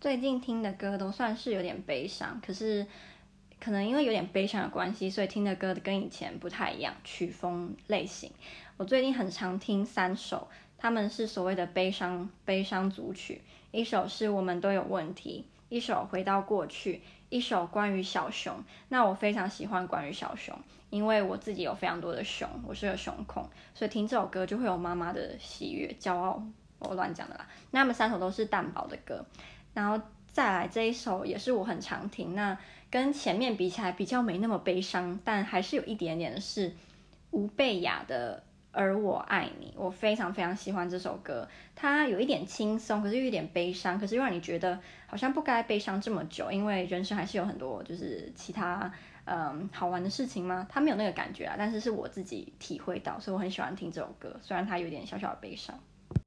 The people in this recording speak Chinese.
最近听的歌都算是有点悲伤，可是可能因为有点悲伤的关系，所以听的歌跟以前不太一样，曲风类型。我最近很常听三首，他们是所谓的悲伤悲伤组曲，一首是我们都有问题，一首回到过去，一首关于小熊。那我非常喜欢关于小熊，因为我自己有非常多的熊，我是个熊控，所以听这首歌就会有妈妈的喜悦、骄傲。我乱讲的啦。那他们三首都是蛋堡的歌。然后再来这一首也是我很常听，那跟前面比起来比较没那么悲伤，但还是有一点点是吴贝雅的《而我爱你》，我非常非常喜欢这首歌，它有一点轻松，可是又有点悲伤，可是又让你觉得好像不该悲伤这么久，因为人生还是有很多就是其他嗯好玩的事情嘛，它没有那个感觉啊，但是是我自己体会到，所以我很喜欢听这首歌，虽然它有点小小的悲伤。